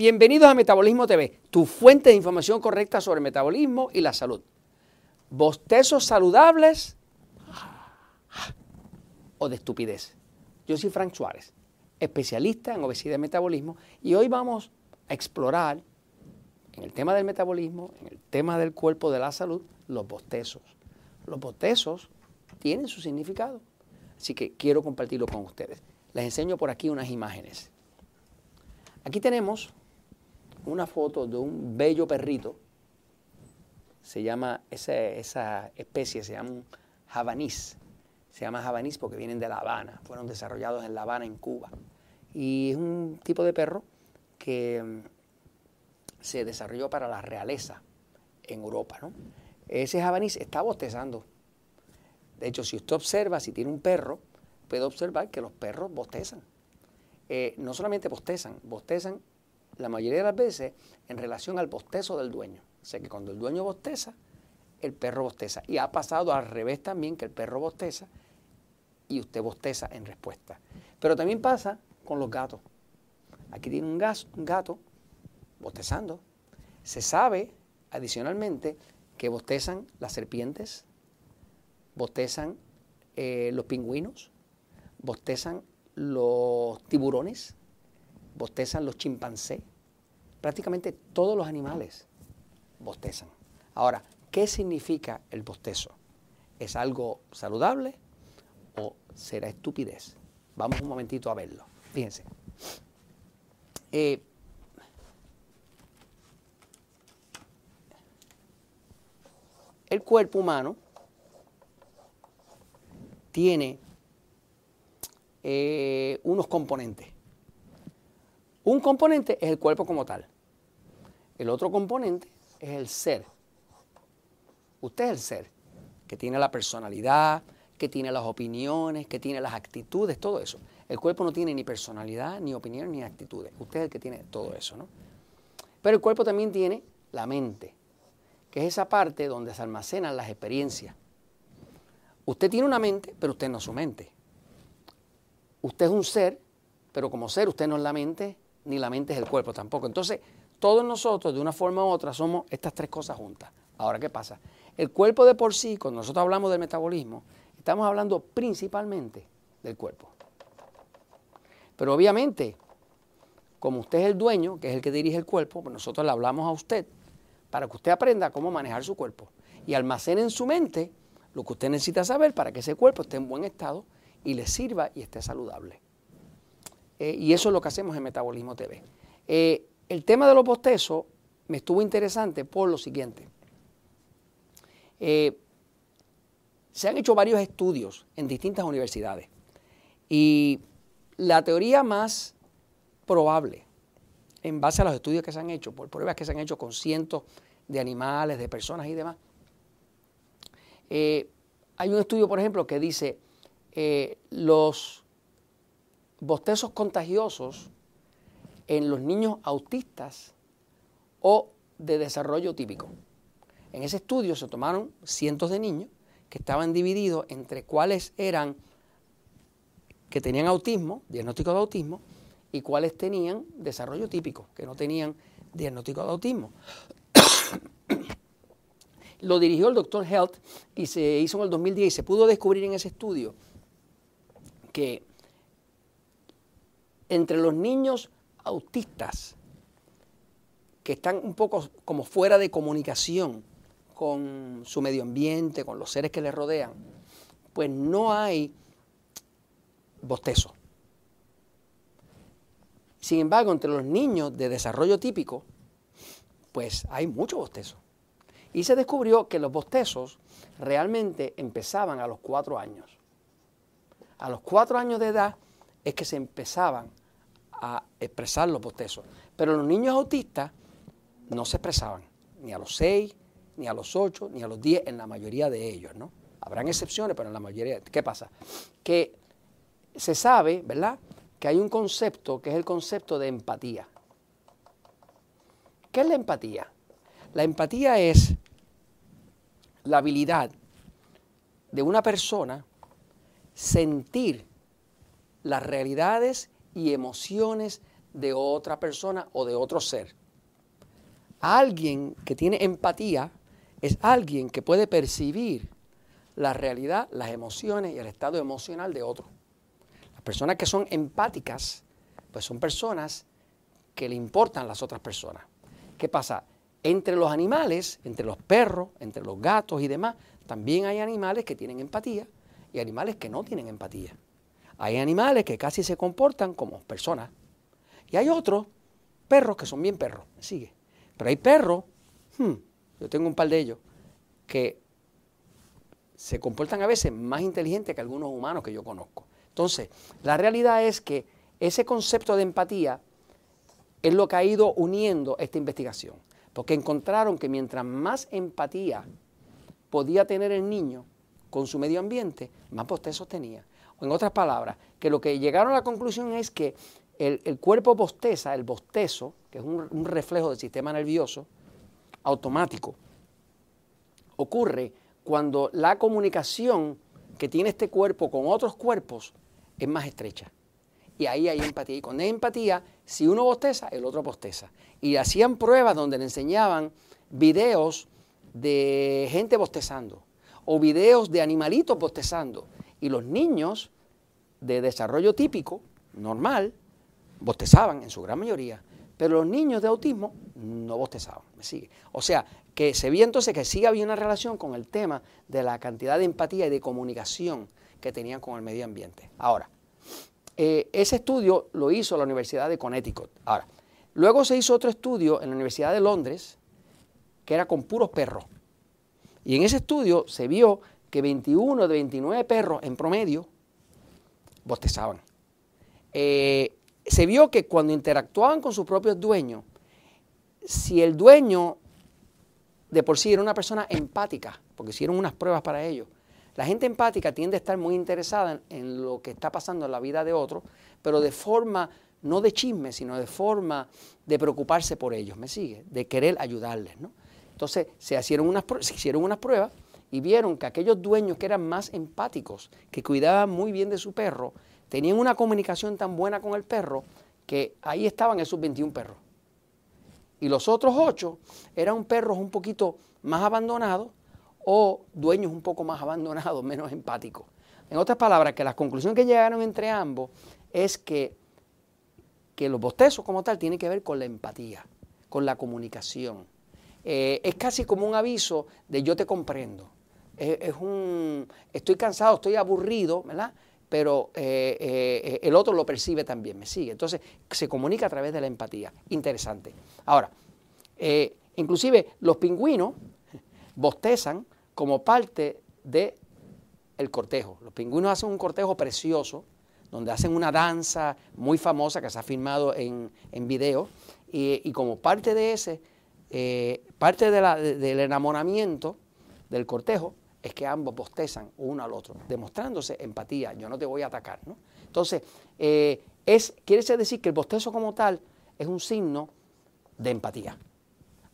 Bienvenidos a Metabolismo TV, tu fuente de información correcta sobre metabolismo y la salud. Bostezos saludables o de estupidez. Yo soy Frank Suárez, especialista en obesidad y metabolismo, y hoy vamos a explorar en el tema del metabolismo, en el tema del cuerpo, de la salud, los bostezos. Los bostezos tienen su significado, así que quiero compartirlo con ustedes. Les enseño por aquí unas imágenes. Aquí tenemos una foto de un bello perrito. Se llama, esa, esa especie se llama un. Se llama javanís porque vienen de La Habana. Fueron desarrollados en La Habana, en Cuba. Y es un tipo de perro que mm, se desarrolló para la realeza en Europa. ¿no? Ese javanís está bostezando. De hecho, si usted observa, si tiene un perro, puede observar que los perros bostezan. Eh, no solamente bostezan, bostezan la mayoría de las veces en relación al bostezo del dueño. O sea que cuando el dueño bosteza, el perro bosteza. Y ha pasado al revés también, que el perro bosteza y usted bosteza en respuesta. Pero también pasa con los gatos. Aquí tiene un, un gato bostezando. Se sabe, adicionalmente, que bostezan las serpientes, bostezan eh, los pingüinos, bostezan los tiburones, bostezan los chimpancés, prácticamente todos los animales bostezan. Ahora, ¿qué significa el bostezo? ¿Es algo saludable o será estupidez? Vamos un momentito a verlo. Fíjense. Eh, el cuerpo humano tiene eh, unos componentes. Un componente es el cuerpo como tal. El otro componente es el ser. Usted es el ser, que tiene la personalidad, que tiene las opiniones, que tiene las actitudes, todo eso. El cuerpo no tiene ni personalidad, ni opiniones, ni actitudes. Usted es el que tiene todo eso, ¿no? Pero el cuerpo también tiene la mente, que es esa parte donde se almacenan las experiencias. Usted tiene una mente, pero usted no es su mente. Usted es un ser, pero como ser usted no es la mente, ni la mente es el cuerpo tampoco. Entonces, todos nosotros, de una forma u otra, somos estas tres cosas juntas. Ahora, ¿qué pasa? El cuerpo de por sí, cuando nosotros hablamos del metabolismo, estamos hablando principalmente del cuerpo. Pero obviamente, como usted es el dueño, que es el que dirige el cuerpo, pues nosotros le hablamos a usted para que usted aprenda cómo manejar su cuerpo y almacene en su mente lo que usted necesita saber para que ese cuerpo esté en buen estado y le sirva y esté saludable. Eh, y eso es lo que hacemos en Metabolismo TV. Eh, el tema de los bostezos me estuvo interesante por lo siguiente. Eh, se han hecho varios estudios en distintas universidades y la teoría más probable, en base a los estudios que se han hecho, por pruebas que se han hecho con cientos de animales, de personas y demás, hay un estudio, por ejemplo, que dice los bostezos contagiosos en los niños autistas o de desarrollo típico. En ese estudio se tomaron cientos de niños que estaban divididos entre cuáles eran que tenían autismo, diagnóstico de autismo, y cuáles tenían desarrollo típico, que no tenían diagnóstico de autismo. Lo dirigió el doctor Health y se hizo en el 2010 y se pudo descubrir en ese estudio que entre los niños autistas que están un poco como fuera de comunicación con su medio ambiente, con los seres que les rodean, pues no hay bostezo. Sin embargo, entre los niños de desarrollo típico, pues hay mucho bostezo. Y se descubrió que los bostezos realmente empezaban a los cuatro años. A los cuatro años de edad es que se empezaban a expresar los bostezos. Pero los niños autistas no se expresaban, ni a los seis, ni a los ocho, ni a los diez, en la mayoría de ellos, ¿no? Habrán excepciones, pero en la mayoría. ¿Qué pasa? Que se sabe, ¿verdad?, que hay un concepto que es el concepto de empatía. ¿Qué es la empatía? La empatía es la habilidad de una persona sentir las realidades y emociones de otra persona o de otro ser. Alguien que tiene empatía es alguien que puede percibir la realidad, las emociones y el estado emocional de otro. Las personas que son empáticas, pues son personas que le importan las otras personas. ¿Qué pasa? Entre los animales, entre los perros, entre los gatos y demás, también hay animales que tienen empatía y animales que no tienen empatía. Hay animales que casi se comportan como personas. Y hay otros perros que son bien perros, sigue. Pero hay perros, hmm, yo tengo un par de ellos, que se comportan a veces más inteligentes que algunos humanos que yo conozco. Entonces, la realidad es que ese concepto de empatía es lo que ha ido uniendo esta investigación. Porque encontraron que mientras más empatía podía tener el niño con su medio ambiente, más bostezos tenía. En otras palabras, que lo que llegaron a la conclusión es que el, cuerpo bosteza, el bostezo, que es un, reflejo del sistema nervioso automático, ocurre cuando la comunicación que tiene este cuerpo con otros cuerpos es más estrecha. Y ahí hay empatía. Y con empatía, si uno bosteza, el otro bosteza. Y hacían pruebas donde le enseñaban videos de gente bostezando o videos de animalitos bostezando. Y los niños de desarrollo típico, normal, bostezaban en su gran mayoría, pero los niños de autismo no bostezaban, me sigue. O sea, que se vio entonces que sí había una relación con el tema de la cantidad de empatía y de comunicación que tenían con el medio ambiente. Ahora, eh, ese estudio lo hizo la Universidad de Connecticut. Ahora, luego se hizo otro estudio en la Universidad de Londres, que era con puros perros. Y en ese estudio se vio que 21 de 29 perros en promedio bostezaban. Eh, se vio que cuando interactuaban con sus propios dueños, si el dueño de por sí era una persona empática, porque hicieron unas pruebas para ello, la gente empática tiende a estar muy interesada en, lo que está pasando en la vida de otro, pero de forma no de chisme, sino de forma de preocuparse por ellos, ¿me sigue? De querer ayudarles, ¿no? Entonces se hicieron, unas, se hicieron unas pruebas y vieron que aquellos dueños que eran más empáticos, que cuidaban muy bien de su perro, tenían una comunicación tan buena con el perro que ahí estaban esos 21 perros. Y los otros 8 eran perros un poquito más abandonados o dueños un poco más abandonados, menos empáticos. En otras palabras, que la conclusión que llegaron entre ambos es que, que los bostezos como tal tienen que ver con la empatía, con la comunicación. Eh, es casi como un aviso de yo te comprendo. Es, un, estoy cansado, estoy aburrido, ¿verdad? Pero eh, eh, el otro lo percibe también, me sigue. Entonces se comunica a través de la empatía. Interesante. Ahora, inclusive los pingüinos bostezan como parte del el cortejo. Los pingüinos hacen un cortejo precioso, donde hacen una danza muy famosa que se ha filmado en, en video, y como parte de ese eh, parte del enamoramiento del cortejo es que ambos bostezan uno al otro, demostrándose empatía, yo no te voy a atacar. ¿no? Entonces, eh, es, quiere decir que el bostezo como tal es un signo de empatía.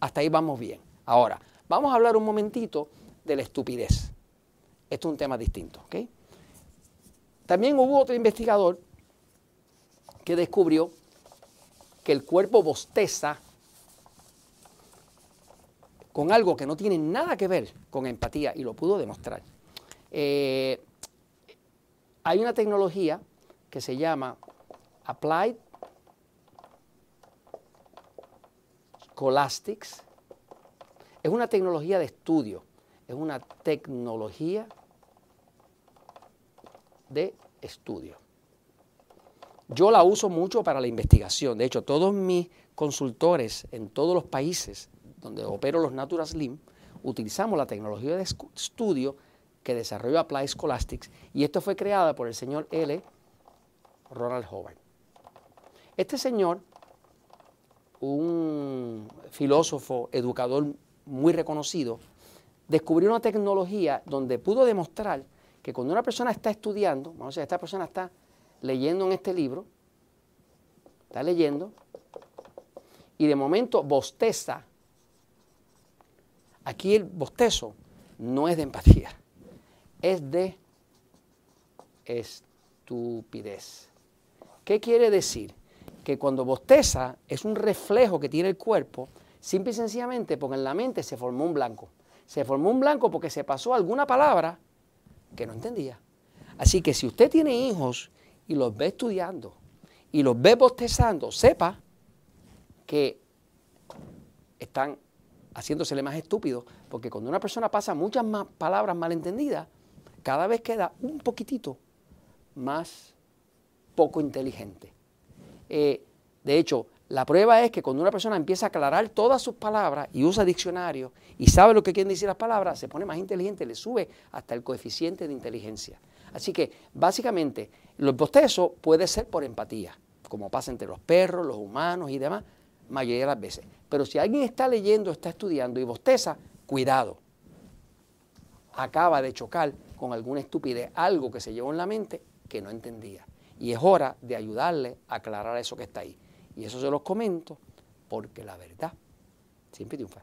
Hasta ahí vamos bien. Ahora, vamos a hablar un momentito de la estupidez. Esto es un tema distinto. ¿okay? También hubo otro investigador que descubrió que el cuerpo bosteza con algo que no tiene nada que ver con empatía y lo pudo demostrar. Eh, hay una tecnología que se llama Applied Scholastics. Es una tecnología de estudio, es una tecnología de estudio. Yo la uso mucho para la investigación. De hecho, todos mis consultores en todos los países donde opero los Natural Slim, utilizamos la tecnología de estudio que desarrolló Applied Scholastics y esto fue creada por el señor L. Ronald Howard. Este señor, un filósofo, educador muy reconocido, descubrió una tecnología donde pudo demostrar que cuando una persona está estudiando, vamos a decir, esta persona está leyendo en este libro, está leyendo, y de momento bosteza Aquí el bostezo no es de empatía, es de estupidez. ¿Qué quiere decir? que cuando bosteza es un reflejo que tiene el cuerpo, simple y sencillamente porque en la mente se formó un blanco. Se formó un blanco porque se pasó alguna palabra que no entendía. Así que si usted tiene hijos y los ve estudiando y los ve bostezando, sepa que están haciéndosele más estúpidos, porque cuando una persona pasa muchas más palabras malentendidas, cada vez queda un poquitito más poco inteligente. Eh, de hecho, la prueba es que cuando una persona empieza a aclarar todas sus palabras y usa diccionario y sabe lo que quieren decir las palabras, se pone más inteligente, le sube hasta el coeficiente de inteligencia. Así que básicamente los bostezos puede ser por empatía, como pasa entre los perros, los humanos y demás, mayoría de las veces. Pero si alguien está leyendo, está estudiando y bosteza, cuidado. Acaba de chocar con alguna estupidez, algo que se llevó en la mente que no entendía. Y es hora de ayudarle a aclarar eso que está ahí. Y eso se los comento porque la verdad siempre triunfa.